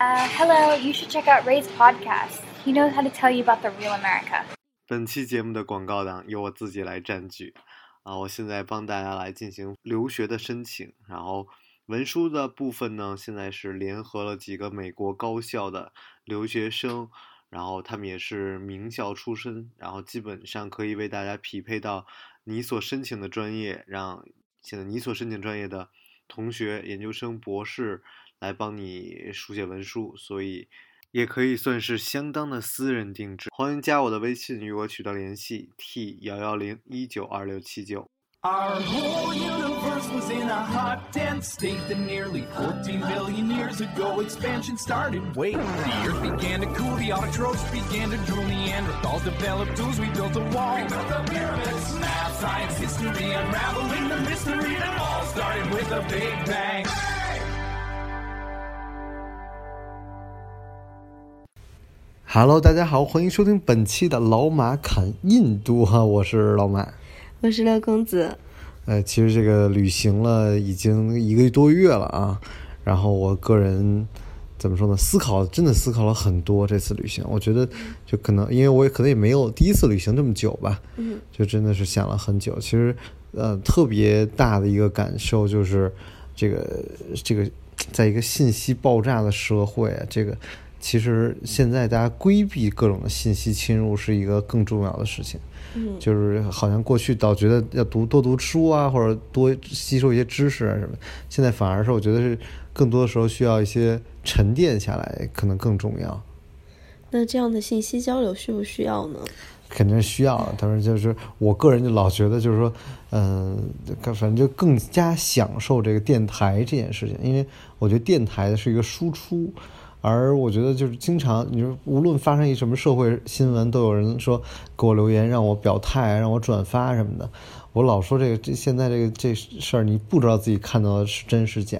Uh, hello, you should check out Ray's podcast. He knows how to tell you about the real America. 本期节目的广告档由我自己来占据啊！我现在帮大家来进行留学的申请，然后文书的部分呢，现在是联合了几个美国高校的留学生，然后他们也是名校出身，然后基本上可以为大家匹配到你所申请的专业，让现在你所申请专业的同学、研究生、博士来帮你书写文书，所以也可以算是相当的私人定制。欢迎加我的微信与我取得联系，t 幺幺零一九二六七九。Our whole universe was in a hot, dense state that nearly 14 billion years ago expansion started. Wait, the earth began to cool, the autotrophs began to drool, Neanderthals developed tools, we built a wall. We built the pyramids, math, science, history, unraveling the mystery that all started with a big bang. Hello，大家好，欢迎收听本期的老马侃印度哈，我是老马。我是六公子，呃，其实这个旅行了已经一个多月了啊，然后我个人怎么说呢？思考真的思考了很多这次旅行，我觉得就可能因为我也可能也没有第一次旅行这么久吧，嗯，就真的是想了很久。其实呃，特别大的一个感受就是这个这个，在一个信息爆炸的社会啊，这个其实现在大家规避各种的信息侵入是一个更重要的事情。嗯，就是好像过去倒觉得要读多读书啊，或者多吸收一些知识啊什么，现在反而是我觉得是更多的时候需要一些沉淀下来，可能更重要。那这样的信息交流需不需要呢？肯定是需要的，但是就是我个人就老觉得就是说，嗯、反正就更加享受这个电台这件事情，因为我觉得电台是一个输出。而我觉得就是经常，你说无论发生一什么社会新闻，都有人说给我留言，让我表态，让我转发什么的。我老说这个，这现在这个这事儿，你不知道自己看到的是真是假，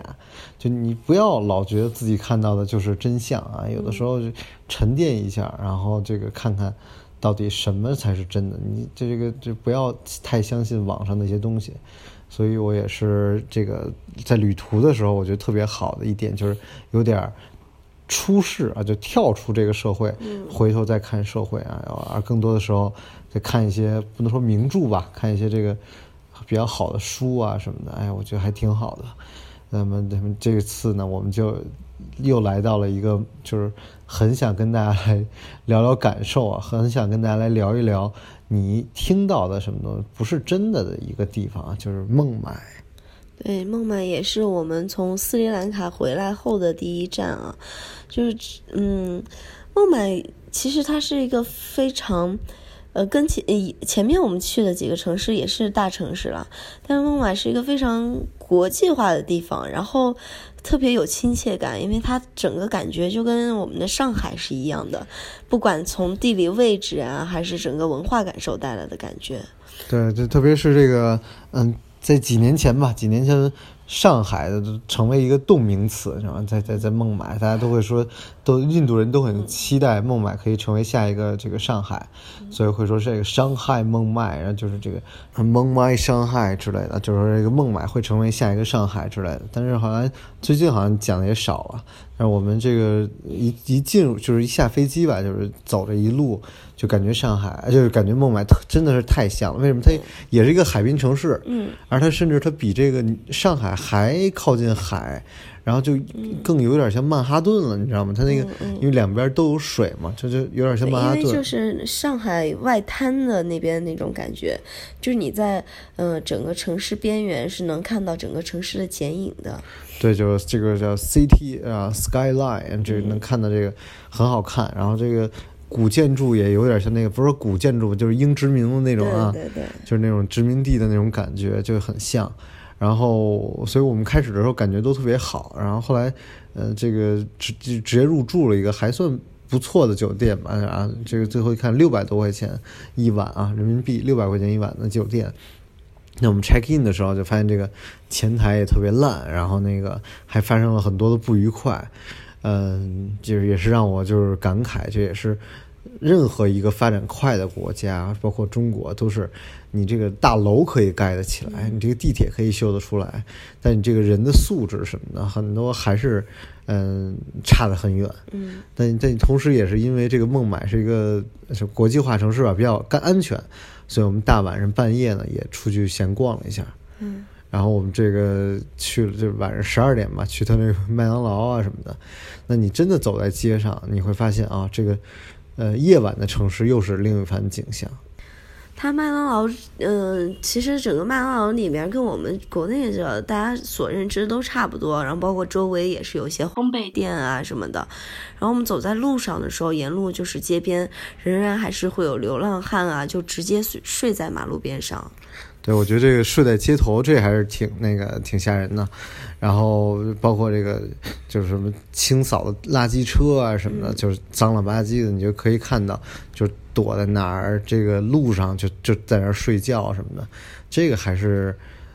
就你不要老觉得自己看到的就是真相啊。有的时候就沉淀一下，然后这个看看到底什么才是真的。你这个就不要太相信网上那些东西。所以我也是这个在旅途的时候，我觉得特别好的一点就是有点儿。出世啊，就跳出这个社会，回头再看社会啊，而更多的时候再看一些不能说名著吧，看一些这个比较好的书啊什么的，哎，我觉得还挺好的。那么，那么这次呢，我们就又来到了一个就是很想跟大家来聊聊感受啊，很想跟大家来聊一聊你听到的什么东西不是真的的一个地方啊，就是孟买。对，孟买也是我们从斯里兰卡回来后的第一站啊，就是嗯，孟买其实它是一个非常，呃，跟前前面我们去的几个城市也是大城市了，但是孟买是一个非常国际化的地方，然后特别有亲切感，因为它整个感觉就跟我们的上海是一样的，不管从地理位置啊，还是整个文化感受带来的感觉。对，就特别是这个，嗯。在几年前吧，几年前上海的成为一个动名词，然后？在在在孟买，大家都会说，都印度人都很期待孟买可以成为下一个这个上海，所以会说这个伤害孟买，然后就是这个孟买伤害之类的，就是说这个孟买会成为下一个上海之类的。但是好像最近好像讲的也少了。但是我们这个一一进入就是一下飞机吧，就是走这一路。就感觉上海，就是感觉孟买特真的是太像了。为什么？它也是一个海滨城市，嗯，而它甚至它比这个上海还靠近海，然后就更有点像曼哈顿了，你知道吗？它那个因为两边都有水嘛，这就有点像曼哈顿。因为就是上海外滩的那边那种感觉，就是你在呃整个城市边缘是能看到整个城市的剪影的。对，就是这个叫 City 啊 Skyline，这能看到这个很好看，然后这个。古建筑也有点像那个，不是说古建筑，就是英殖民的那种啊，对对对，就是那种殖民地的那种感觉，就很像。然后，所以我们开始的时候感觉都特别好。然后后来，呃，这个直直接入住了一个还算不错的酒店吧，啊，这个最后一看六百多块钱一晚啊，人民币六百块钱一晚的酒店。那我们 check in 的时候就发现这个前台也特别烂，然后那个还发生了很多的不愉快。嗯，就是也是让我就是感慨，这也是任何一个发展快的国家，包括中国，都是你这个大楼可以盖得起来，你这个地铁可以修得出来，但你这个人的素质什么的，很多还是嗯差得很远。嗯但但同时也是因为这个孟买是一个是国际化城市吧，比较干安全，所以我们大晚上半夜呢也出去闲逛了一下。嗯然后我们这个去了，就晚上十二点吧，去他那个麦当劳啊什么的。那你真的走在街上，你会发现啊，这个呃夜晚的城市又是另一番景象。它麦当劳，嗯、其实整个麦当劳里面跟我们国内的大家所认知都差不多，然后包括周围也是有一些烘焙店啊什么的。然后我们走在路上的时候，沿路就是街边仍然还是会有流浪汉啊，就直接睡睡在马路边上。对，我觉得这个睡在街头，这还是挺那个挺吓人的。然后包括这个就是什么清扫的垃圾车啊什么的，就是脏了吧唧的，你就可以看到，就躲在哪儿这个路上就就在那儿睡觉什么的。这个还是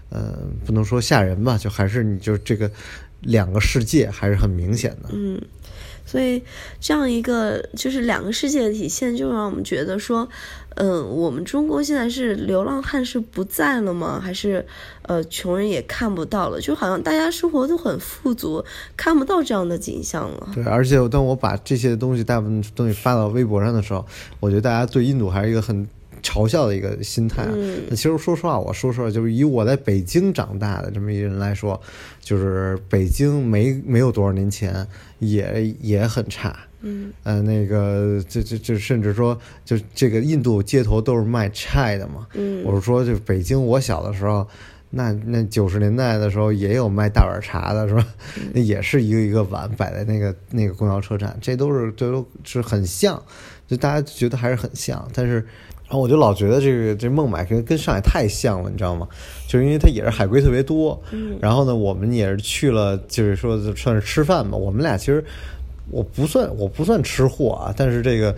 呃不能说吓人吧，就还是你就这个两个世界还是很明显的。嗯，所以这样一个就是两个世界的体现，就让我们觉得说，嗯、我们中国现在是流浪汉是不在了吗？还是呃穷人也看不到了？就好像大家生活都很富足，看不到这样的景象了。对，而且当我把这些东西大部分东西发到微博上的时候，我觉得大家对印度还是一个很嘲笑的一个心态啊。嗯其实说实话，我说实话，就是以我在北京长大的这么一个人来说，就是北京没没有多少年前也也很差。嗯呃，那个，这这这，甚至说，就这个印度街头都是卖菜的嘛。嗯我是说，就北京，我小的时候，那那九十年代的时候也有卖大碗茶的，是吧？那也是一个一个碗摆在那个那个公交车站，这都是这都是很像，就大家觉得还是很像。但是，然后我就老觉得这个这孟买跟跟上海太像了，你知道吗？就是因为它也是海归特别多。嗯然后呢，我们也是去了，就是说算是吃饭吧。我们俩其实我不算我不算吃货啊，但是这个呃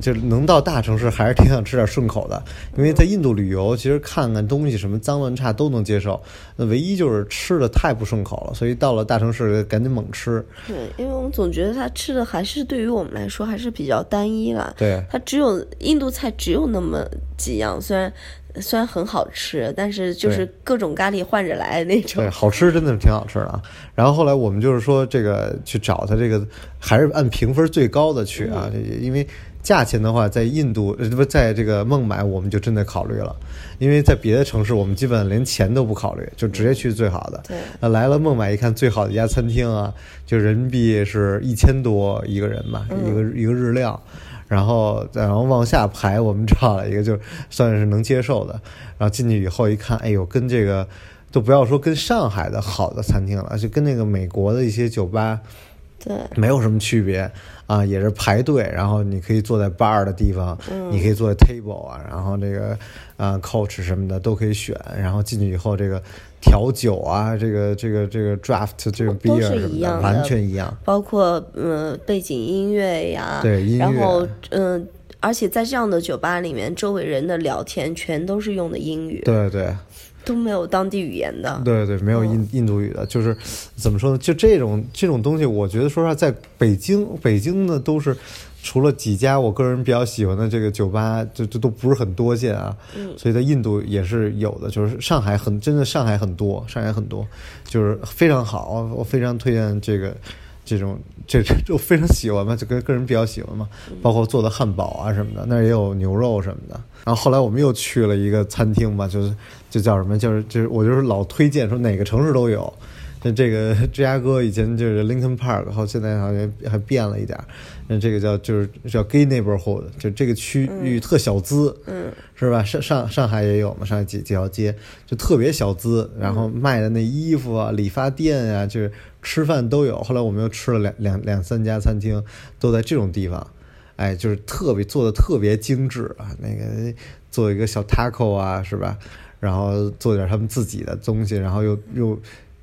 就是能到大城市还是挺想吃点顺口的。因为在印度旅游，其实看看东西什么脏乱差都能接受，那唯一就是吃的太不顺口了，所以到了大城市赶紧猛吃。对，因为我们总觉得它吃的还是对于我们来说还是比较单一了。对它只有印度菜只有那么几样，虽然虽然很好吃，但是就是各种咖喱换着来那种对，。好吃真的是挺好吃的啊。然后后来我们就是说，这个去找他这个还是按评分最高的去啊，因为价钱的话，在印度呃不在这个孟买，我们就真的考虑了，因为在别的城市，我们基本连钱都不考虑，就直接去最好的。对那来了孟买一看，最好的一家餐厅啊，就人民币是一千多一个人吧，一个一个日料。然后，然后往下排，我们找了一个，就算是能接受的。然后进去以后一看，哎呦，跟这个都不要说跟上海的好的餐厅了，就跟那个美国的一些酒吧对，没有什么区别啊，也是排队，然后你可以坐在 bar 的地方，嗯你可以坐在 table 啊，然后这个啊 coach 什么的都可以选，然后进去以后这个调酒啊，这个这个这个 draft 这个都 beer 是什么的，一样的完全一样。包括嗯、呃背景音乐呀，对音乐然后嗯、而且在这样的酒吧里面，周围人的聊天全都是用的英语，对对都没有当地语言的。对对，没有印印度语的，就是怎么说呢？就这种这种东西，我觉得说实话，在北京，北京呢都是除了几家我个人比较喜欢的这个酒吧，就就都不是很多见啊。嗯所以在印度也是有的，就是上海很真的上海很多，上海很多，就是非常好，我非常推荐这个。这种这这我非常喜欢嘛，就个个人比较喜欢嘛，包括做的汉堡啊什么的，那儿也有牛肉什么的。然后后来我们又去了一个餐厅嘛，就是就叫什么，就是就是我就是老推荐说哪个城市都有。那这个 芝加哥以前就是 Lincoln Park，然后现在好像还变了一点儿。那这个叫就是叫 Gay Neighborhood，就这个区域特小资，嗯，是吧？上上上海也有嘛，上海几几条街就特别小资，然后卖的那衣服啊、理发店啊，就是吃饭都有。后来我们又吃了两两两三家餐厅，都在这种地方，哎，就是特别做的特别精致啊，那个做一个小 taco 啊，是吧？然后做点他们自己的东西，然后又又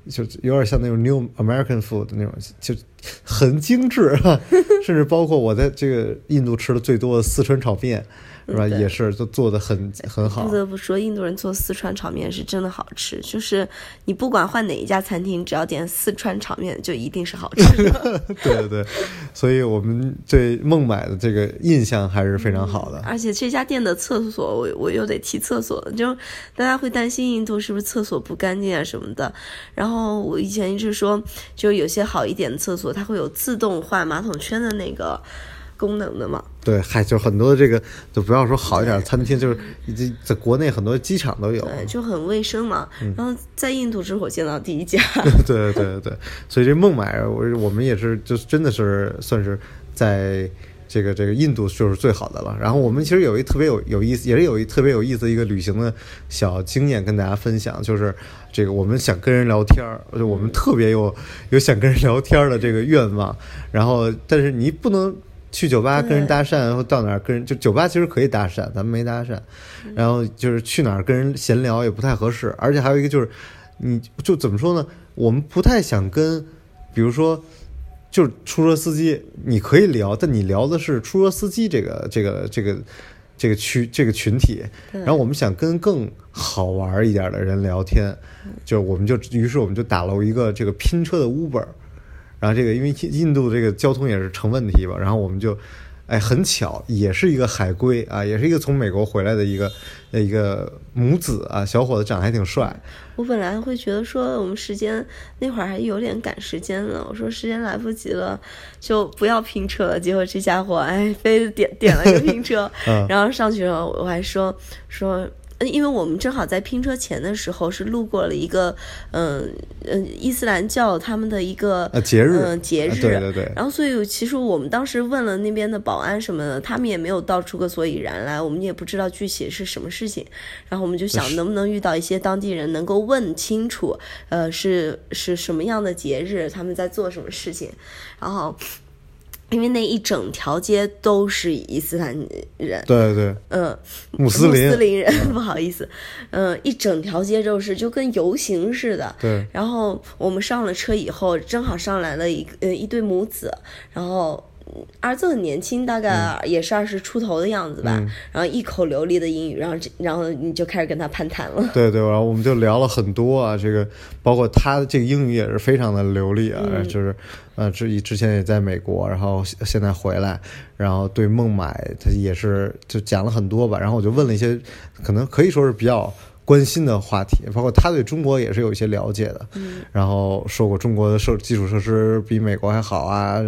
就有点像那种 New American food 那种，就很精致，甚至包括我在这个印度吃的最多的四川炒面，是吧？也是都做的很很好不。得不说，印度人做四川炒面是真的好吃，就是你不管换哪一家餐厅，只要点四川炒面，就一定是好吃的。对对对，所以我们对孟买的这个印象还是非常好的。而且这家店的厕所，我我又得提厕所了，就大家会担心印度是不是厕所不干净啊什么的。然后我以前一直说，就有些好一点的厕所，它会有自动换马桶圈的那个功能的嘛。对，嗨，就很多这个，就不要说好一点的餐厅，就是这在国内很多机场都有。对，就很卫生嘛。嗯然后在印度这是我见到第一家。对对对对，所以这孟买，我我们也是，就是真的是算是在这个这个印度就是最好的了。然后我们其实有一特别有有意思，也是有一特别有意思的一个旅行的小经验跟大家分享，就是这个我们想跟人聊天儿，就我们特别有有想跟人聊天的这个愿望。然后，但是你不能。去酒吧跟人搭讪，然后到哪儿跟人就酒吧其实可以搭讪，咱们没搭讪。然后就是去哪儿跟人闲聊也不太合适，而且还有一个就是，你就怎么说呢？我们不太想跟，比如说，就是出租车司机，你可以聊，但你聊的是出租车司机这个这个这个这个区这个群体。然后我们想跟更好玩一点的人聊天，就我们就于是我们就打了一个这个拼车的 Uber。然后这个因为印印度这个交通也是成问题吧，然后我们就，哎，很巧，也是一个海归啊，也是一个从美国回来的一个呃一个母子啊，小伙子长得还挺帅，我本来会觉得说我们时间那会儿还有点赶时间呢，我说时间来不及了，就不要拼车了。结果这家伙哎，非点点了个拼车，嗯然后上去了，我还说说。因为我们正好在拼车前的时候是路过了一个，嗯嗯，伊斯兰教他们的一个呃节日嗯节日，啊对对对然后所以其实我们当时问了那边的保安什么的，他们也没有道出个所以然来，我们也不知道具体是什么事情。然后我们就想能不能遇到一些当地人能够问清楚，呃，是是什么样的节日，他们在做什么事情，然后。因为那一整条街都是伊斯兰人，对对，嗯，穆斯林。穆斯林人，不好意思，嗯，一整条街就是，就跟游行似的。对。然后我们上了车以后，正好上来了一个呃一对母子，然后嗯儿子很年轻，大概也是二十出头的样子吧，然后一口流利的英语，然后这然后你就开始跟他攀谈了。对对，然后我们就聊了很多啊，这个包括他的这个英语也是非常的流利啊，就是呃之之前也在美国，然后现现在回来，然后对孟买他也是就讲了很多吧，然后我就问了一些可能可以说是比较。关心的话题，包括他对中国也是有一些了解的，嗯。然后说过中国的设基础设施比美国还好啊，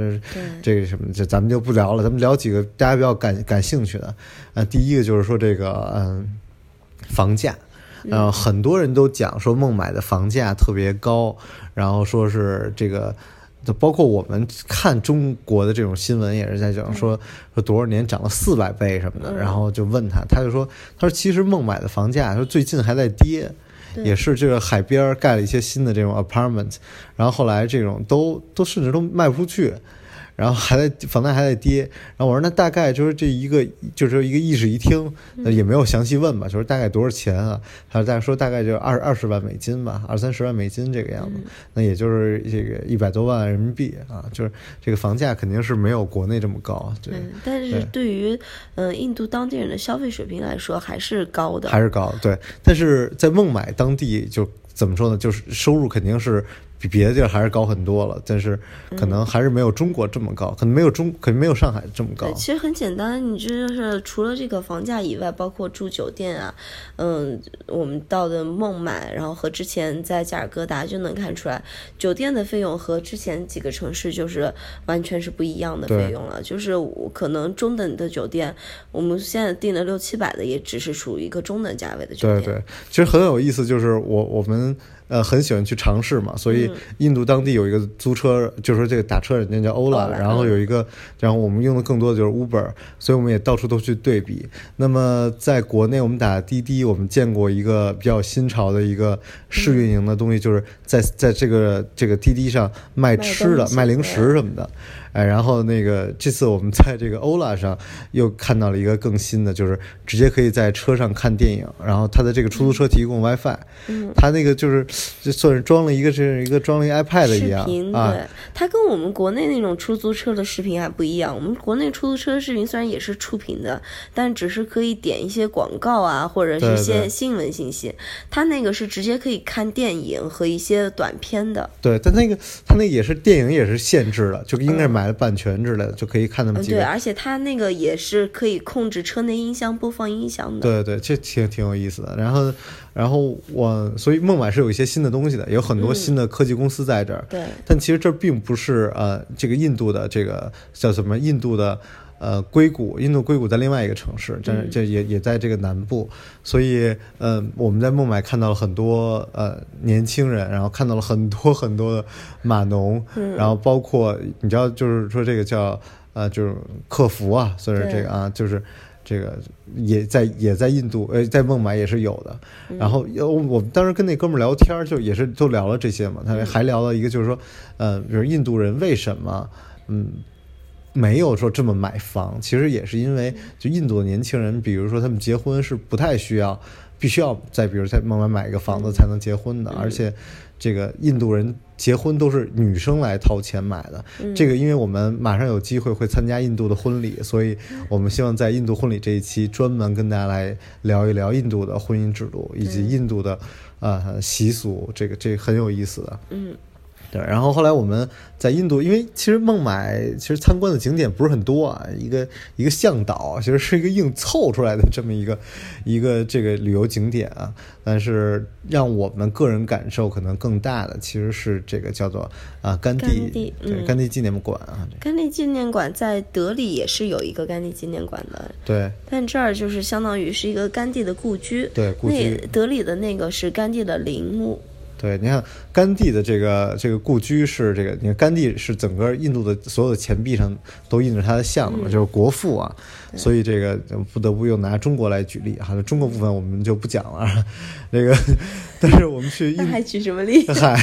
这个什么，这咱们就不聊了，咱们聊几个大家比较感感兴趣的，呃，第一个就是说这个嗯，房价，呃，很多人都讲说孟买的房价特别高，然后说是这个，就包括我们看中国的这种新闻也是在讲说说多少年涨了四百倍什么的，然后就问他，他就说，他说其实孟买的房价说最近还在跌。也是这个海边儿盖了一些新的这种 apartment，然后后来这种都都甚至都卖不出去，然后还在房贷还在跌，然后我说那大概就是这一个就是一个一室一厅，呃也没有详细问吧，就是大概多少钱啊？他说大概说大概就二二十万美金吧，二三十万美金这个样子，那也就是这个一百多万人民币啊，就是这个房价肯定是没有国内这么高，对，嗯，但是对于嗯、呃印度当地人的消费水平来说还是高的，还是高，对。但是在孟买当地就怎么说呢？就是收入肯定是比别的地儿还是高很多了，但是可能还是没有中国这么高，可能没有中，可能没有上海这么高，。其实很简单，你就是除了这个房价以外，包括住酒店啊，嗯，我们到的孟买，然后和之前在加尔各答就能看出来，酒店的费用和之前几个城市就是完全是不一样的费用了。就是我可能中等的酒店，我们现在订的六七百的，也只是属于一个中等价位的酒店。对对，其实很有意思，就是我我们呃很喜欢去尝试嘛，所以印度当地有一个租车，就是说这个打车软件叫 Ola，Ola，然后有一个，然后我们用的更多的就是 Uber，所以我们也到处都去对比。那么在国内我们打滴滴，我们见过一个比较新潮的一个试运营的东西，就是在在这个这个滴滴上卖吃的、卖零食什么的。哎，然后那个这次我们在这个欧拉上又看到了一个更新的，就是直接可以在车上看电影，然后它的这个出租车提供 WiFi，嗯，它那个就是就算是装了一个是一个装了一个 iPad 一样频，啊对，，它跟我们国内那种出租车的视频还不一样。我们国内出租车视频虽然也是触屏的，但只是可以点一些广告啊，或者是对一些新闻信息。它那个是直接可以看电影和一些短片的。对，但那个它那个也是电影也是限制的，就应该是买了版权之类的，就可以看那么嗯，对，几个。而且它那个也是可以控制车内音箱播放音响的。对对，这挺挺有意思的。然后，然后我所以孟买是有一些新的东西的，有很多新的科技公司在这儿。对但其实这并不是呃，这个印度的这个叫什么？印度的呃硅谷，印度硅谷在另外一个城市，这这也也在这个南部，所以呃，我们在孟买看到了很多呃年轻人，然后看到了很多 很多的码农，然后包括你知道，就是说这个叫呃，就是客服啊，算是这个啊，就是。这个也在也在印度，呃，在孟买也是有的。然后呃我我们当时跟那哥们儿聊天儿，就也是都聊了这些嘛。他还聊了一个，就是说，呃，比如印度人为什么，嗯，没有说这么买房，其实也是因为就印度的年轻人，比如说他们结婚是不太需要，必须要在比如在孟买买一个房子才能结婚的，而且这个印度人结婚都是女生来掏钱买的。这个因为我们马上有机会会参加印度的婚礼，所以我们希望在印度婚礼这一期专门跟大家来聊一聊印度的婚姻制度以及印度的呃习俗，这个这个很有意思的。嗯，对，然后后来我们在印度，因为其实孟买其实参观的景点不是很多啊，一个一个向导其实是一个硬凑出来的这么一个一个这个旅游景点啊，但是让我们个人感受可能更大的其实是这个叫做啊甘地甘地对嗯甘地纪念馆啊，甘地纪念馆在德里也是有一个甘地纪念馆的，对但这儿就是相当于是一个甘地的故居。对故居那德里的那个是甘地的陵墓。对，你看甘地的这个这个故居是这个，你看甘地是整个印度的所有的钱币上都印着他的像的嘛，就是国父啊，所以这个不得不又拿中国来举例哈，中国部分我们就不讲了，这个，但是我们去还举什么例？嗨，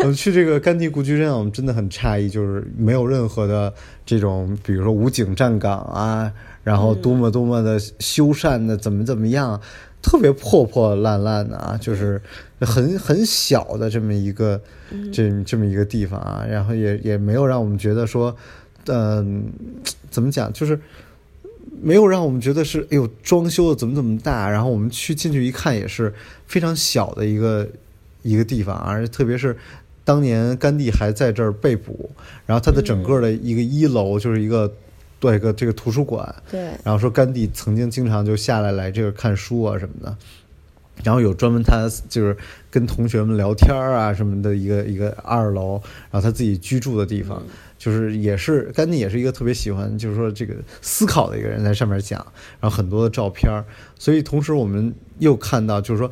我们去这个甘地故居上，我们真的很诧异，就是没有任何的这种，比如说武警站岗啊，然后多么多么的修缮的，怎么怎么样，特别破破烂烂的啊，就是很很小的这么一个这这么一个地方啊，然后也也没有让我们觉得说，嗯、怎么讲，就是。没有让我们觉得是，哎呦，装修的怎么怎么大，然后我们去进去一看，也是非常小的一个一个地方，而且特别是当年甘地还在这儿被捕，然后它的整个的一个一楼就是一个对一个这个图书馆，对，然后说甘地曾经经常就下来来这个看书啊什么的，然后有专门他就是跟同学们聊天儿啊什么的一个一个二楼，然后他自己居住的地方，就是也是甘地也是一个特别喜欢就是说这个思考的一个人，在上面讲，然后很多的照片儿，所以同时我们又看到就是说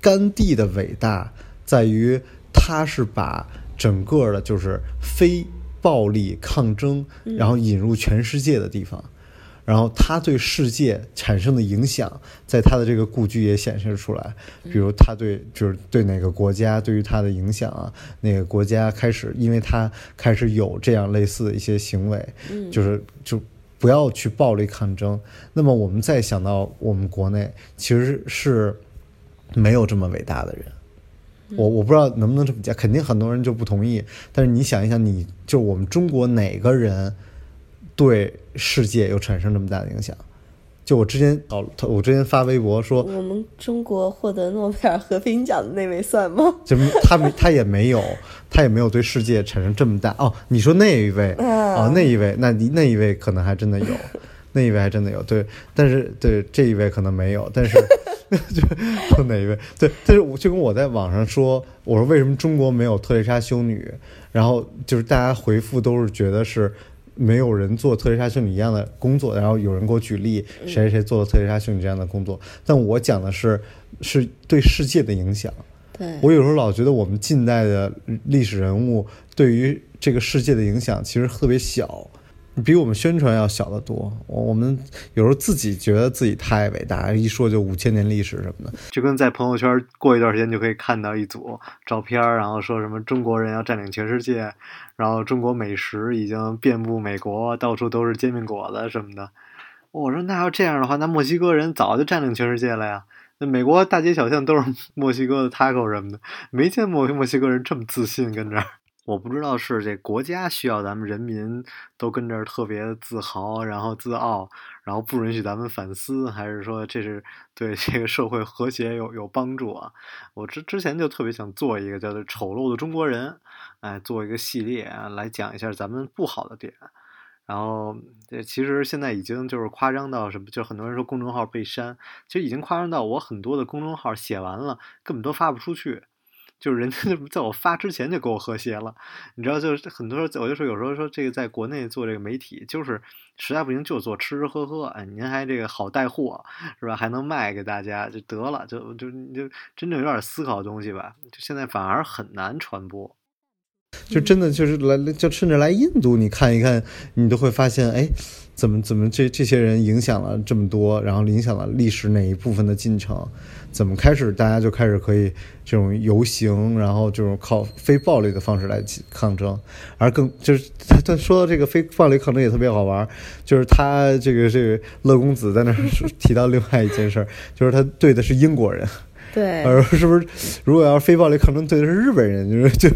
甘地的伟大在于他是把整个的就是非暴力抗争，然后引入全世界的地方。然后他对世界产生的影响，在他的这个故居也显示出来。比如他对就是对哪个国家对于他的影响啊，哪个国家开始因为他开始有这样类似的一些行为，就是就不要去暴力抗争。那么我们再想到我们国内其实是没有这么伟大的人。我我不知道能不能这么讲，肯定很多人就不同意。但是你想一想，你就我们中国哪个人对世界有产生这么大的影响？就我之前哦，我之前发微博说，我们中国获得诺贝尔和平奖的那位算吗？就他没他也没有，他也没有对世界产生这么大哦。你说那一位哦，那一位，那你那一位可能还真的有，那一位还真的有对，但是对这一位可能没有，但是 就说哪一位对，但是我就跟我在网上说，我说为什么中国没有特蕾莎修女，然后就是大家回复都是觉得是。没有人做特蕾莎修女一样的工作，然后有人给我举例谁谁谁做了特蕾莎修女这样的工作，但我讲的是是对世界的影响。对，我有时候老觉得我们近代的历史人物对于这个世界的影响其实特别小，比我们宣传要小得多。我我们有时候自己觉得自己太伟大，一说就五千年历史什么的，就跟在朋友圈过一段时间就可以看到一组照片，然后说什么中国人要占领全世界，然后中国美食已经遍布美国，到处都是煎饼果子什么的。我说那要这样的话，那墨西哥人早就占领全世界了呀。那美国大街小巷都是墨西哥的 taco 什么的，没见墨墨西哥人这么自信跟这儿。我不知道是这国家需要咱们人民都跟这儿特别自豪，然后自傲，然后不允许咱们反思，还是说这是对这个社会和谐有有帮助啊？我之之前就特别想做一个叫做“丑陋的中国人”，哎，做一个系列，来讲一下咱们不好的点。然后这其实现在已经就是夸张到什么，就很多人说公众号被删，其实已经夸张到我很多的公众号写完了根本都发不出去。就是人家在我发之前就给我和谐了，你知道，就是很多时候我就说，有时候说这个在国内做这个媒体，就是实在不行就做吃吃喝喝，哎，您还这个好带货是吧？还能卖给大家就得了，就就就真正有点思考的东西吧，就现在反而很难传播。就真的就是来，就甚至来印度，你看一看，你都会发现，哎，怎么怎么这这些人影响了这么多，然后影响了历史哪一部分的进程？怎么开始大家就开始可以这种游行，然后这种靠非暴力的方式来抗争？而更就是他他说到这个非暴力抗争也特别好玩，就是他这个这个乐公子在那提到另外一件事儿，就是他对的是英国人。对，而是不是？如果要是非暴力抗争对的是日本人，就是就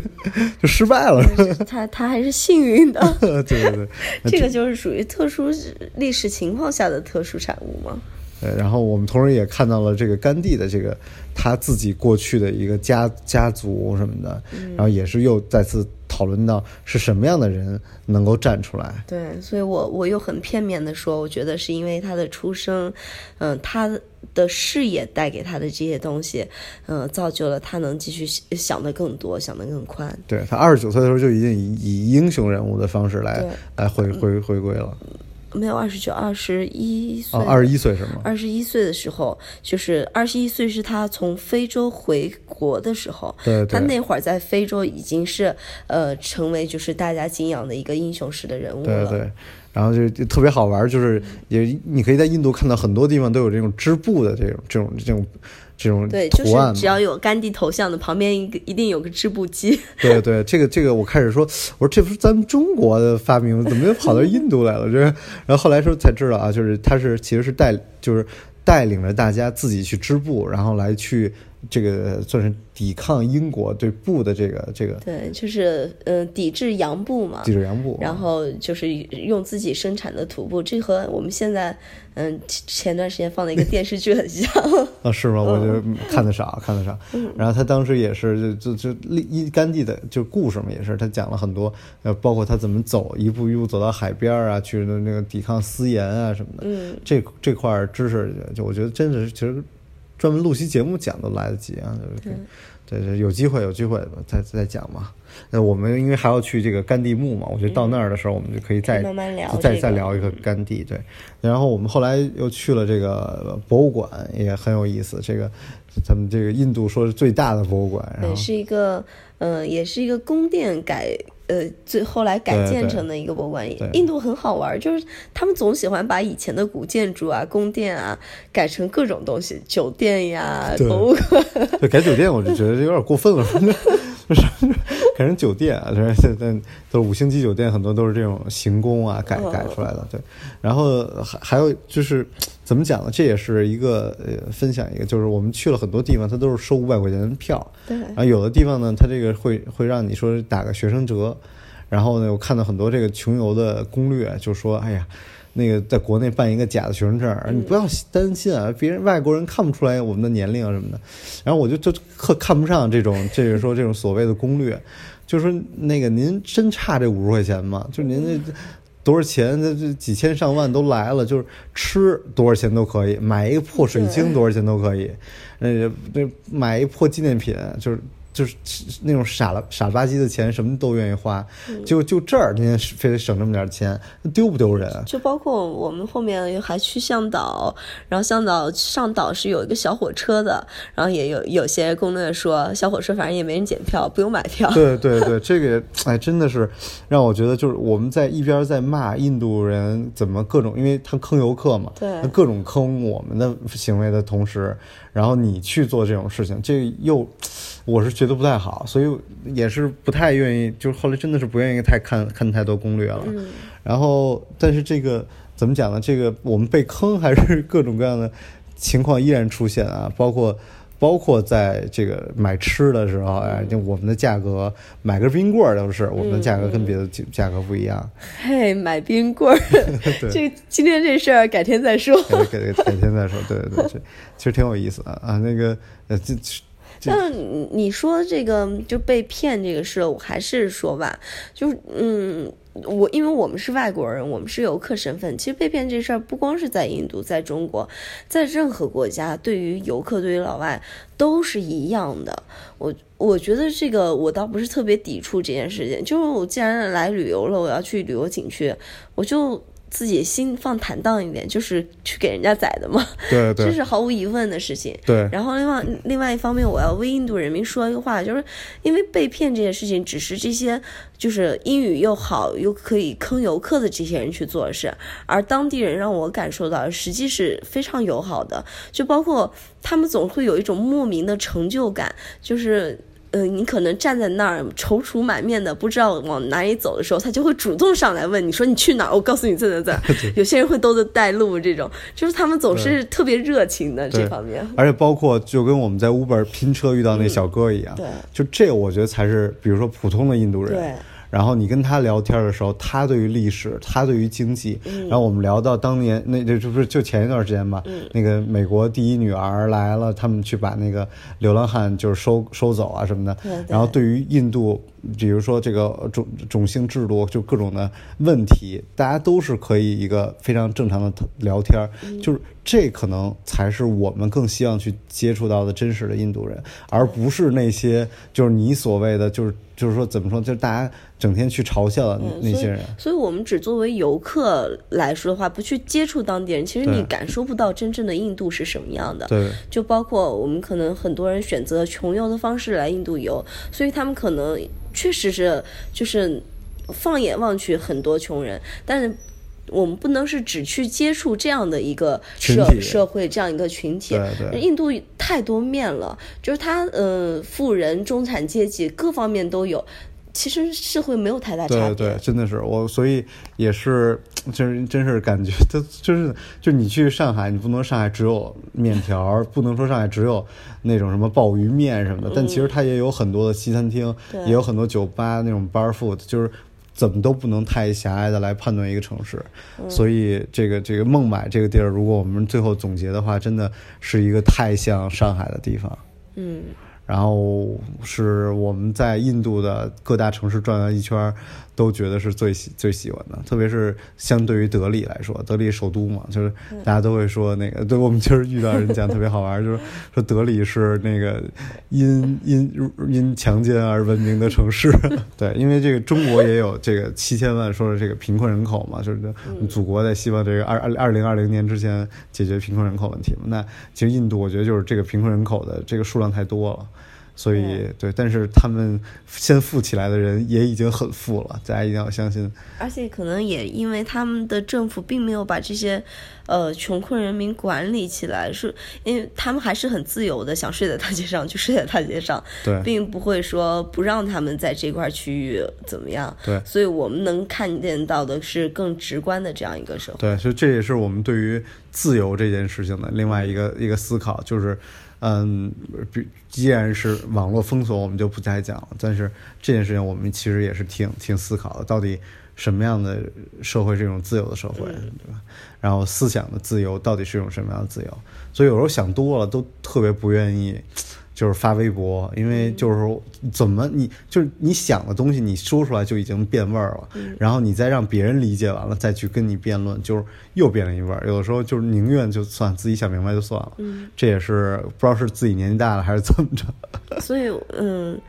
就失败了。他他还是幸运的。对 对对，这个就是属于特殊历史情况下的特殊产物吗？对，然后我们同时也看到了这个甘地的这个他自己过去的一个家家族什么的，然后也是又再次讨论到是什么样的人能够站出来。对，所以我我又很片面的说，我觉得是因为他的出生，嗯，他的视野带给他的这些东西，嗯，造就了他能继续想的更多，想的更宽。对他二十九岁的时候就已经以以英雄人物的方式来来回回回归了。没有二十九，二十一岁。二十一岁是吗？二十一岁的时候，就是二十一岁是他从非洲回国的时候。对。他那会儿在非洲已经是呃，成为就是大家敬仰的一个英雄式的人物了。对对。然后就就特别好玩，就是也你可以在印度看到很多地方都有这种织布的这种这种这种。这种对，就是只要有甘地头像的，旁边一个一定有个织布机。对对，这个这个，我开始说，我说这不是咱们中国的发明，怎么又跑到印度来了？这，然后后来说才知道啊，就是他是其实是带，就是带领着大家自己去织布，然后来去。这个算是抵抗英国对布的这个这个，对，就是嗯，抵制洋布嘛，抵制洋布，然后就是用自己生产的土布，这和我们现在嗯前段时间放的一个电视剧很像 啊，是吗？我就看的少，看的少。然后他当时也是就就就一甘地的就故事嘛，也是他讲了很多，呃，包括他怎么走一步一步走到海边啊，去那个抵抗私盐啊什么的。嗯，这这块知识就我觉得真的是其实。专门录期节目讲都来得及啊，对对对，有机会有机会再再讲嘛。那我们因为还要去这个甘地墓嘛，我觉得到那儿的时候我们就可以再慢慢聊，再再聊一个甘地。对，然后我们后来又去了这个博物馆，也很有意思。这个咱们这个印度说是最大的博物馆，对，是一个呃，也是一个宫殿改。呃，最后来改建成的一个博物馆。印度很好玩，就是他们总喜欢把以前的古建筑啊、宫殿啊改成各种东西，酒店呀、博物馆。对，改酒店我就觉得有点过分了，就是改成酒店啊，这现在都是五星级酒店，很多都是这种行宫啊改改出来的。对，然后还还有就是。怎么讲呢？这也是一个呃，分享一个，就是我们去了很多地方，它都是收五百块钱的票。对。然后有的地方呢，它这个会会让你说打个学生折。然后呢，我看到很多这个穷游的攻略，就说：“哎呀，那个在国内办一个假的学生证，你不要担心啊，别人外国人看不出来我们的年龄啊什么的。”然后我就就特看不上这种，就是说这种所谓的攻略，就是说那个您真差这五十块钱吗？就您那。多少钱？这这几千上万都来了，就是吃多少钱都可以，买一个破水晶多少钱都可以，那，那买一破纪念品就是就是那种傻了傻了吧唧的钱，什么都愿意花。就就这儿，今天非得省这么点钱，丢不丢人？就包括我们后面还去向导，然后向导上岛是有一个小火车的，然后也有有些攻略说小火车反正也没人检票，不用买票。对对对，这个哎，真的是让我觉得，就是我们在一边在骂印度人怎么各种，因为他坑游客嘛，对他各种坑我们的行为的同时，然后你去做这种事情，这又我是觉得不太好，所以也是不太愿意，就是后来真的是不愿意太看看太多攻略了。嗯然后，但是这个怎么讲呢？这个我们被坑还是各种各样的情况依然出现啊，包括。包括在这个买吃的时候，哎，就我们的价格，买根冰棍儿都是我们的价格跟别的价格不一样。嘿，买冰棍儿，这今天这事儿改天再说。改改改天再说，对对对，这其实挺有意思的啊。那个呃，这这那你说这个就被骗这个事，我还是说吧，就是嗯，我因为我们是外国人，我们是游客身份，其实被骗这事儿不光是在印度，在中国，在任何国家，对于游客，对于老外都是一样的。我我觉得这个我倒不是特别抵触这件事情，就是我既然来旅游了，我要去旅游景区，我就。自己心放坦荡一点，就是去给人家宰的嘛，对对这是毫无疑问的事情。对然后另外另外一方面，我要为印度人民说一个话，就是因为被骗这件事情，只是这些就是英语又好又可以坑游客的这些人去做的事，而当地人让我感受到实际是非常友好的，就包括他们总会有一种莫名的成就感，就是。呃，你可能站在那儿踌躇满面的，不知道往哪里走的时候，他就会主动上来问你说你去哪儿？我告诉你在哪在哪。有些人会兜着带路，这种就是他们总是特别热情的这方面。而且包括就跟我们在 Uber 拼车遇到那小哥一样，对就这个我觉得才是，比如说普通的印度人，对然后你跟他聊天的时候，他对于历史，他对于经济，然后我们聊到当年那这这不是就前一段时间嘛，那个美国第一女儿来了，他们去把那个流浪汉就是收收走啊什么的，对对。然后对于印度，比如说这个种种姓制度，就各种的问题，大家都是可以一个非常正常的聊天儿，就是这可能才是我们更希望去接触到的真实的印度人，而不是那些就是你所谓的就是就是说怎么说，就是大家整天去嘲笑的那那些人。嗯所以，所以我们只作为游客来说的话，不去接触当地人，其实你感受不到真正的印度是什么样的。对就包括我们可能很多人选择穷游的方式来印度游，所以他们可能确实是就是放眼望去很多穷人，但是。我们不能是只去接触这样的一个社社会这样一个群体，对对。印度太多面了，就是他呃富人、中产阶级各方面都有，其实社会没有太大差别。对对，真的是我，所以也是，就是真是感觉，就就是就你去上海，你不能上海只有面条，不能说上海只有那种什么鲍鱼面什么的，但其实它也有很多的西餐厅，对。也有很多酒吧那种 bar food，就是。怎么都不能太狭隘的来判断一个城市，所以这个这个孟买这个地儿，如果我们最后总结的话，真的是一个太像上海的地方。嗯，然后是我们在印度的各大城市转了一圈儿，都觉得是最喜最喜欢的，特别是相对于德里来说，德里首都嘛，就是大家都会说那个，对我们今儿遇到人讲特别好玩，就是说德里是那个因因因强奸而闻名的城市，对，因为这个中国也有这个七千万说的这个贫困人口嘛，就是祖国在希望这个二二二零二零年之前解决贫困人口问题嘛，那其实印度我觉得就是这个贫困人口的这个数量太多了。所以对，但是他们先富起来的人也已经很富了，大家一定要相信。而且可能也因为他们的政府并没有把这些，呃，穷困人民管理起来，是因为他们还是很自由的，想睡在大街上就睡在大街上，对 并不会说不让他们在这块区域怎么样。对所以我们能看见到的是更直观的这样一个社会。对，所以这也是我们对于自由这件事情的另外一个一个思考，就是，嗯，比既然是网络封锁，我们就不再讲了。但是这件事情，我们其实也是挺挺思考的，到底什么样的社会是一种自由的社会，对吧？然后思想的自由到底是一种什么样的自由？所以有时候想多了，都特别不愿意。就是发微博，因为就是说怎么你就是你想的东西，你说出来就已经变味儿了，然后你再让别人理解完了再去跟你辩论，就是又变了一味儿。有的时候就是宁愿就算自己想明白就算了，这也是不知道是自己年纪大了还是怎么着。所以，嗯，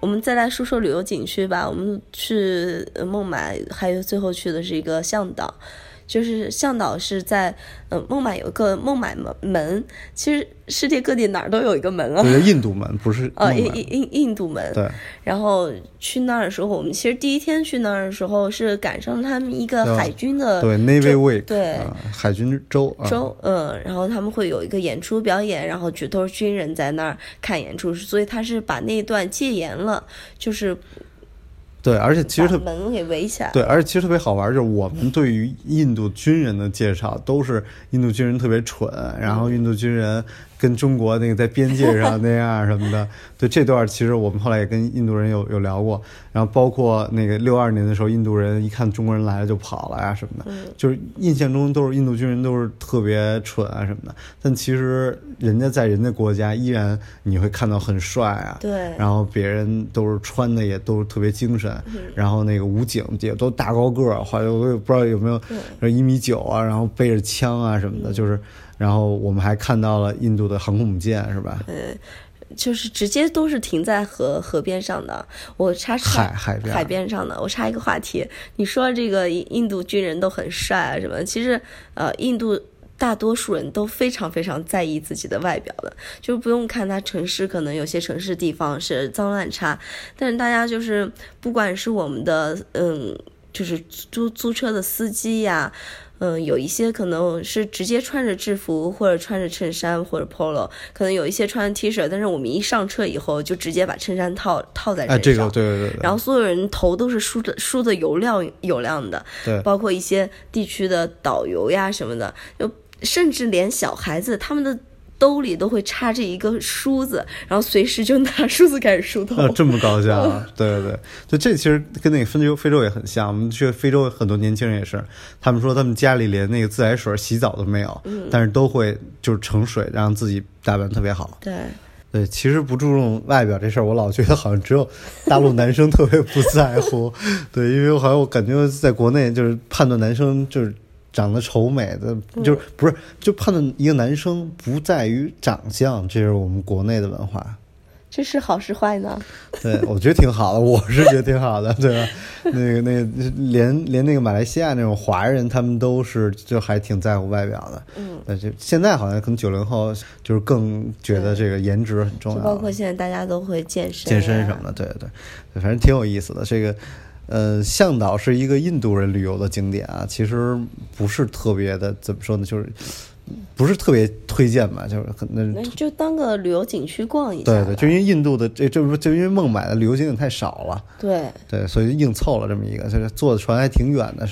我们再来说说旅游景区吧。我们去呃孟买，还有最后去的是一个向导，就是向导是在呃孟买有个孟买门门，其实世界各地哪儿都有一个门啊。就是印度门，不是呃，孟买印印印印度门，对，然后去那儿的时候，我们其实第一天去那儿的时候是赶上他们一个海军的对 Navy Week，对啊海军周啊周，嗯，然后他们会有一个演出表演，然后就都是军人在那儿看演出，所以他是把那段戒严了，就是对，而且其实特把门给围起来。对，而且其实特别好玩，就是我们对于印度军人的介绍都是印度军人特别蠢，然后印度军人跟中国那个在边界上那样什么的。对这段，其实我们后来也跟印度人有有聊过，然后包括那个六二年的时候，印度人一看中国人来了就跑了呀什么的，就是印象中都是印度军人都是特别蠢啊什么的，但其实人家在人家国家依然你会看到很帅啊，对。然后别人都是穿的也都特别精神，然后那个武警也都大高个儿，好像我也不知道有没有一米九啊，然后背着枪啊什么的，就是，然后我们还看到了印度的航空母舰是吧？就是直接都是停在河河边上的。我插插海海边海边上的，我插一个话题，你说这个印印度军人都很帅啊什么？其实呃，印度。大多数人都非常非常在意自己的外表的，就不用看他城市，可能有些城市地方是脏乱差，但是大家就是不管是我们的嗯，就是租租车的司机呀，嗯，有一些可能是直接穿着制服或者穿着衬衫或者 polo，可能有一些穿 T 恤，但是我们一上车以后就直接把衬衫套套在身上，哎，这个对对对对，然后所有人头都是梳的梳的油亮油亮的，对包括一些地区的导游呀什么的，就甚至连小孩子他们的。兜里都会插着一个梳子，然后随时就拿梳子开始梳头。啊，这么高效啊！对对对，就这其实跟那个非洲非洲也很像。我们去非洲很多年轻人也是，他们说他们家里连那个自来水洗澡都没有，但是都会就是盛水让自己打扮特别好。对，对，其实不注重外表这事儿，我老觉得好像只有大陆男生特别不在乎。对，因为我好像我感觉在国内就是判断男生就是长得丑美的，就是不是就判断一个男生不在于长相，这是我们国内的文化。这是好是坏呢？对，我觉得挺好的，我是觉得挺好的，对吧？那个那个，连连那个马来西亚那种华人，他们都是就还挺在乎外表的。嗯，那就现在好像可能九零后就是更觉得这个颜值很重要，包括现在大家都会健身、健身什么的，对对对，反正挺有意思的。这个呃，向导是一个印度人旅游的景点啊，其实不是特别的，怎么说呢，就是不是特别推荐吧，就是可能那就当个旅游景区逛一下。对对，就因为印度的这这不就因为孟买的旅游景点太少了。对对，所以硬凑了这么一个，就是坐的船还挺远的，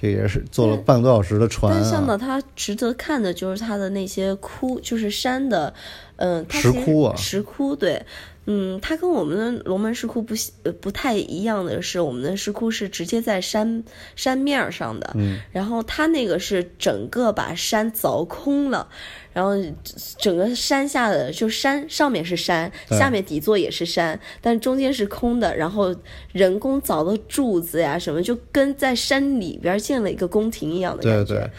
这也是坐了半个多小时的船但向导他。值得看的就是他的那些窟，就是山的，嗯、石窟啊石窟对，嗯，它跟我们的龙门石窟不呃不太一样的是，我们的石窟是直接在山山面上的，嗯，然后它那个是整个把山凿空了。然后整个山下的就山上面是山，下面底座也是山，但中间是空的。然后人工凿的柱子呀什么，就跟在山里边建了一个宫廷一样的感觉。对对，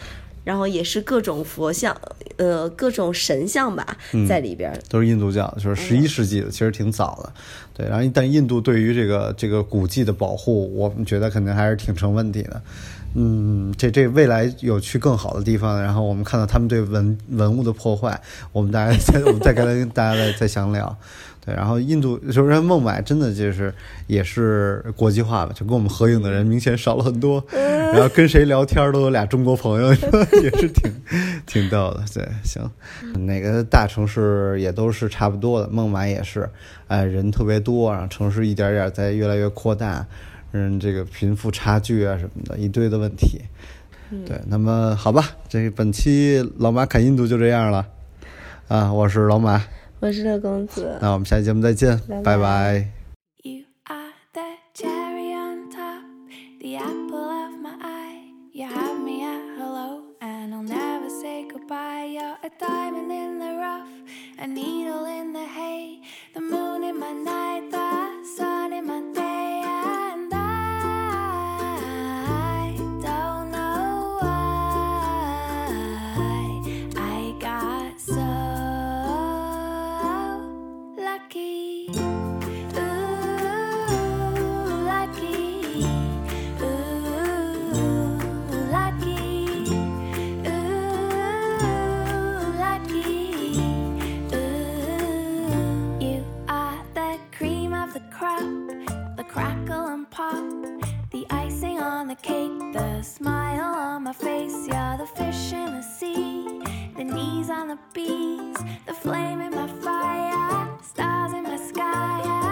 然后也是各种佛像，呃，各种神像吧，嗯在里边儿。都是印度教，就是十一世纪的，其实挺早的。对，然后但印度对于这个这个古迹的保护，我们觉得肯定还是挺成问题的。嗯，这这未来有去更好的地方，然后我们看到他们对文文物的破坏，我们大家再我们再跟大家再再详聊。对，然后印度就是孟买，真的就是也是国际化了，就跟我们合影的人明显少了很多，然后跟谁聊天都有俩中国朋友，也是挺挺逗的。对，行，哪个大城市也都是差不多的，孟买也是，哎，人特别多，然后城市一点点在越来越扩大，嗯，这个贫富差距啊什么的，一堆的问题。对，那么好吧，这本期老马侃印度就这样了，啊，我是老马。我是乐公子，那我们下期节目再见，拜拜拜拜 You are the cherry on top, the apple of my eye. You have me at hello, and I'll never say goodbye. You're a diamond in the rough, a needle in the hay. my night, the sun in my day, pop, the icing on the cake, the smile on my face. You're the fish in the sea, the knees on the bees, the flame in my fire, stars in my sky.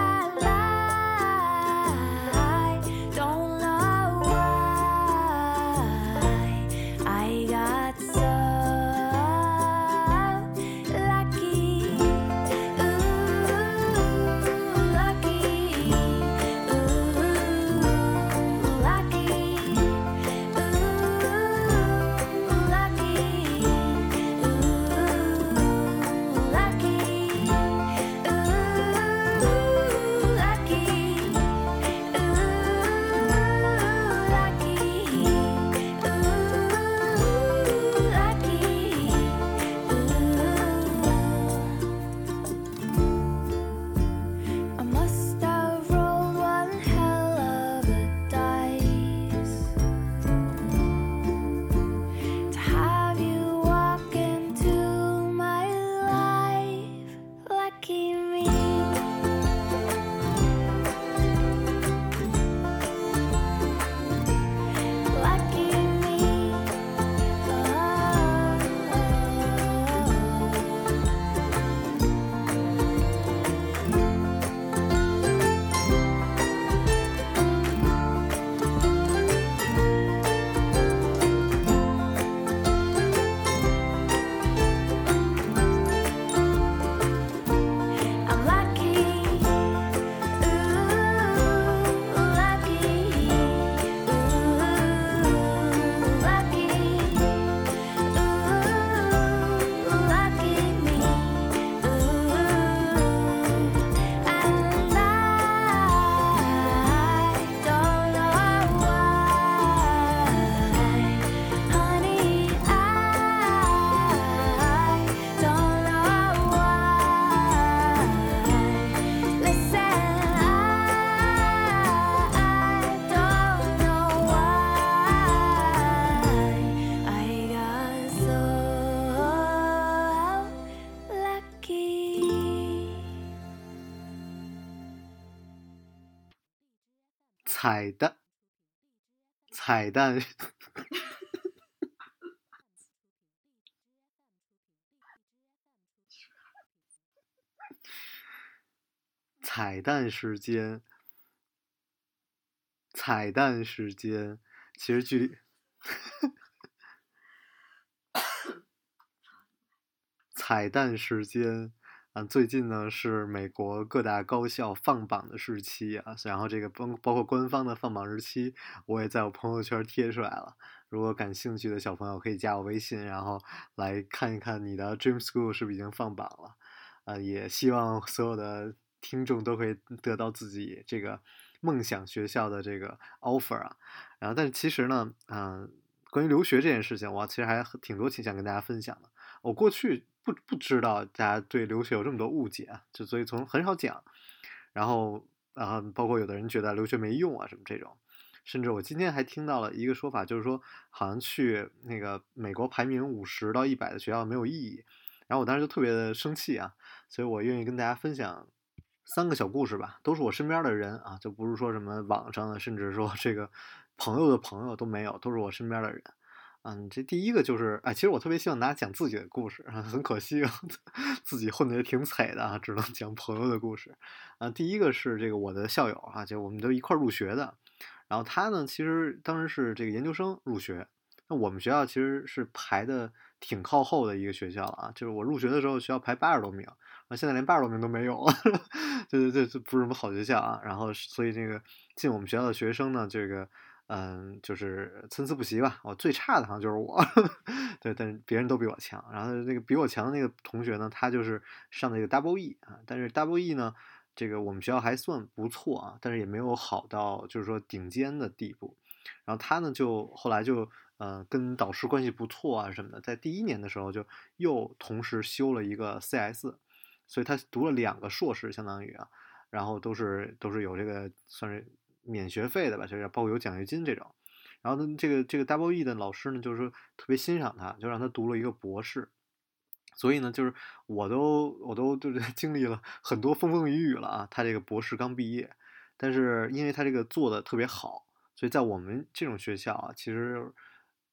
彩蛋，彩蛋时间，彩蛋时间，其实距离 彩蛋时间最近呢是美国各大高校放榜的日期啊，然后这个包包括官方的放榜日期，我也在我朋友圈贴出来了。如果感兴趣的小朋友可以加我微信，然后来看一看你的 Dream School 是不是已经放榜了。啊，也希望所有的听众都可以得到自己这个梦想学校的这个 offer 啊。然后，但是其实呢，嗯、关于留学这件事情，我其实还挺多挺想跟大家分享的。我过去不不知道大家对留学有这么多误解，就所以从很少讲。然后，啊，包括有的人觉得留学没用啊，什么这种。甚至我今天还听到了一个说法，就是说好像去那个美国排名五十到一百的学校没有意义。然后我当时就特别的生气啊，所以我愿意跟大家分享三个小故事吧，都是我身边的人啊，就不是说什么网上的，甚至说这个朋友的朋友都没有，都是我身边的人。嗯，这第一个就是，哎，其实我特别希望大家讲自己的故事，很可惜，自己混的也挺惨的啊，只能讲朋友的故事。啊，第一个是这个我的校友啊，就我们都一块儿入学的，然后他呢，其实当时是这个研究生入学，那我们学校其实是排的挺靠后的一个学校啊，就是我入学的时候学校排八十多名，啊，现在连八十多名都没有，对对对，这不是什么好学校啊。然后所以这个进我们学校的学生呢，这个嗯，就是参差不齐吧。我最差的好像就是我，对，但是别人都比我强。然后那个比我强的那个同学呢，他就是上的一个 Double E 啊，但是 Double E 呢，这个我们学校还算不错啊，但是也没有好到就是说顶尖的地步。然后他呢，就后来就呃跟导师关系不错啊什么的，在第一年的时候就又同时修了一个 CS，所以他读了两个硕士，相当于啊，然后都是都是有这个算是免学费的吧，就是包括有奖学金这种。然后呢，这个这个 Double E 的老师呢，就是说特别欣赏他，就让他读了一个博士。所以呢，就是我都我都就是 经历了很多风风雨雨了啊。他这个博士刚毕业，但是因为他这个做的特别好。所以在我们这种学校啊，其实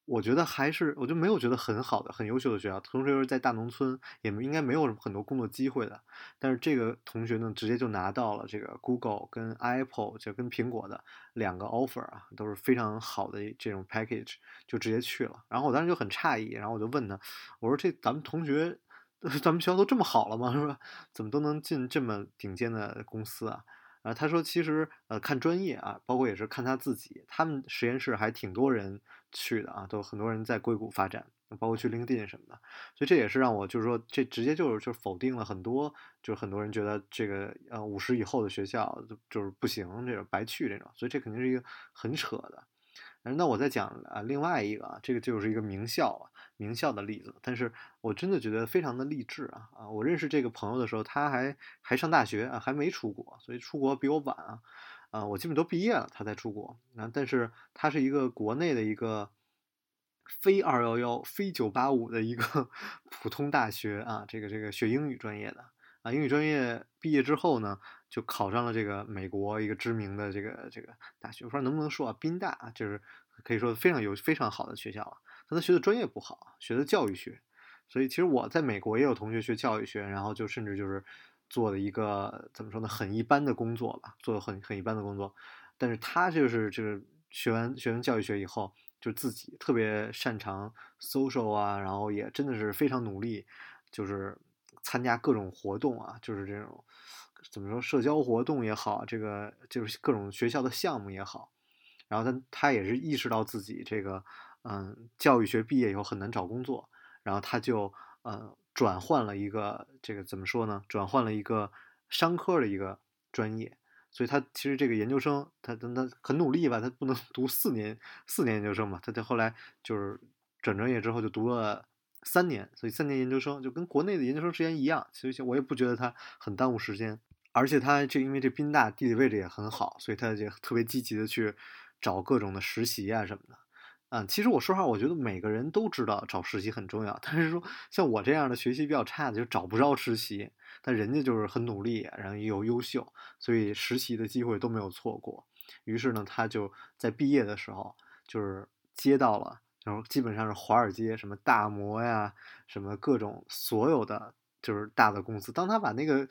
我觉得还是，我就没有觉得很好的、很优秀的学校。同时又是在大农村，也应该没有很多工作机会的。但是这个同学呢，直接就拿到了这个 Google 跟 Apple 就跟苹果的两个 offer 啊，都是非常好的这种 package，就直接去了。然后我当时就很诧异，然后我就问他，我说这咱们同学，咱们学校都这么好了吗？是吧？怎么都能进这么顶尖的公司啊？啊，他说其实呃看专业啊，包括也是看他自己，他们实验室还挺多人去的啊，都很多人在硅谷发展，包括去 LinkedIn 什么的，所以这也是让我就是说这直接就是就否定了很多，就是很多人觉得这个呃五十以后的学校就是不行，这种白去这种，所以这肯定是一个很扯的。那我再讲啊，另外一个啊，这个就是一个名校啊，名校的例子。但是我真的觉得非常的励志啊啊！我认识这个朋友的时候，他还还上大学啊，还没出国，所以出国比我晚啊啊！我基本都毕业了，他才出国啊。但是他是一个国内的一个非二幺幺、非九八五的一个 普通大学啊，这个这个学英语专业的。啊，英语专业毕业之后呢，就考上了这个美国一个知名的这个这个大学，不知道能不能说啊，宾大啊，就是可以说非常有非常好的学校了。但他学的专业不好，学的教育学。所以其实我在美国也有同学学教育学，然后就甚至就是做的一个怎么说呢，很一般的工作吧，做的很很一般的工作。但是他就是就是学完学完教育学以后，就自己特别擅长 social 啊，然后也真的是非常努力，就是。参加各种活动啊，就是这种怎么说社交活动也好，这个就是各种学校的项目也好。然后他他也是意识到自己这个嗯教育学毕业以后很难找工作，然后他就呃转换了一个这个怎么说呢？转换了一个商科的一个专业。所以他其实这个研究生他他他很努力吧，他不能 读四年四年研究生嘛，他他后来就是转专业之后就读了。三年，所以三年研究生就跟国内的研究生时间一样，所以我也不觉得他很耽误时间。而且他这因为这宾大地理位置也很好，所以他就特别积极的去找各种的实习啊什么的。嗯，其实我说话，我觉得每个人都知道找实习很重要，但是说像我这样的学习比较差的就找不着实习，但人家就是很努力，然后又优秀，所以实习的机会都没有错过。于是呢，他就在毕业的时候就是接到了。然后基本上是华尔街什么大摩呀，什么各种所有的就是大的公司。当他把那个，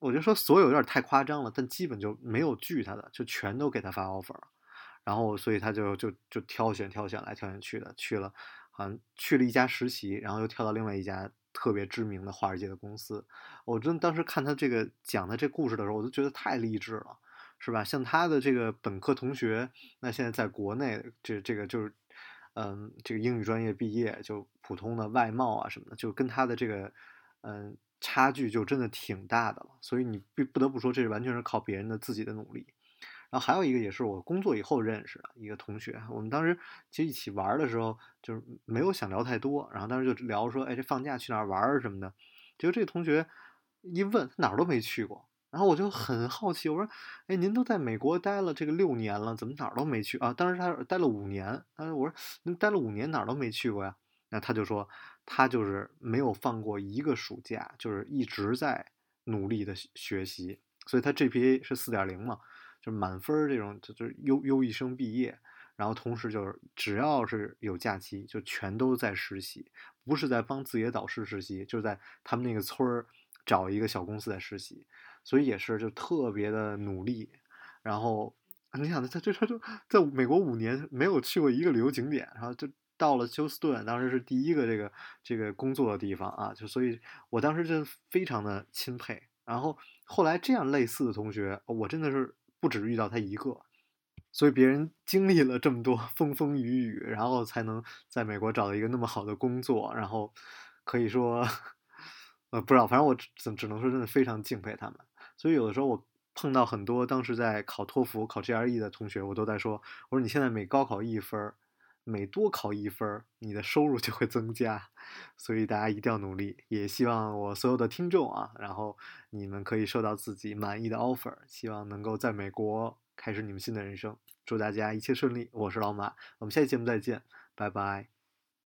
我就说所有有点太夸张了，但基本就没有拒他的，就全都给他发 offer。然后所以他就就就挑选挑选来挑选去的，去了，好像去了一家实习，然后又跳到另外一家特别知名的华尔街的公司。我真当时看他这个讲的这故事的时候，我都觉得太励志了，是吧？像他的这个本科同学，那现在在国内这这个就是。嗯，这个英语专业毕业就普通的外贸啊什么的，就跟他的这个嗯差距就真的挺大的了。所以你不不得不说，这是完全是靠别人的自己的努力。然后还有一个也是我工作以后认识的一个同学，我们当时其实一起玩的时候，就是没有想聊太多，然后当时就聊说，哎，这放假去哪儿玩什么的。结果这个同学一问，他哪儿都没去过。然后我就很好奇，我说：“哎，您都在美国待了这个六年了，怎么哪儿都没去啊？”当时他待了五年，他我说：“您待了五年，哪儿都没去过呀？”那他就说：“他就是没有放过一个暑假，就是一直在努力的学习，所以他 GPA 是四点零嘛，就是满分这种，就就优优异生毕业。然后同时就是只要是有假期，就全都在实习，不是在帮自己的导师实习，就是在他们那个村儿找一个小公司在实习。”所以也是就特别的努力，然后你想他这他就在美国五年没有去过一个旅游景点，然后就到了休斯顿，当时是第一个这个这个工作的地方啊，就所以我当时就非常的钦佩。然后后来这样类似的同学，我真的是不止遇到他一个，所以别人经历了这么多风风雨雨，然后才能在美国找到一个那么好的工作，然后可以说，呃，不知道，反正我只只能说真的非常敬佩他们。所以有的时候我碰到很多当时在考托福、考 GRE 的同学，我都在说，我说你现在每高考一分，每多考一分，你的收入就会增加。所以大家一定要努力，也希望我所有的听众啊，然后你们可以收到自己满意的 offer，希望能够在美国开始你们新的人生。祝大家一切顺利，我是老马，我们下期节目再见，拜拜。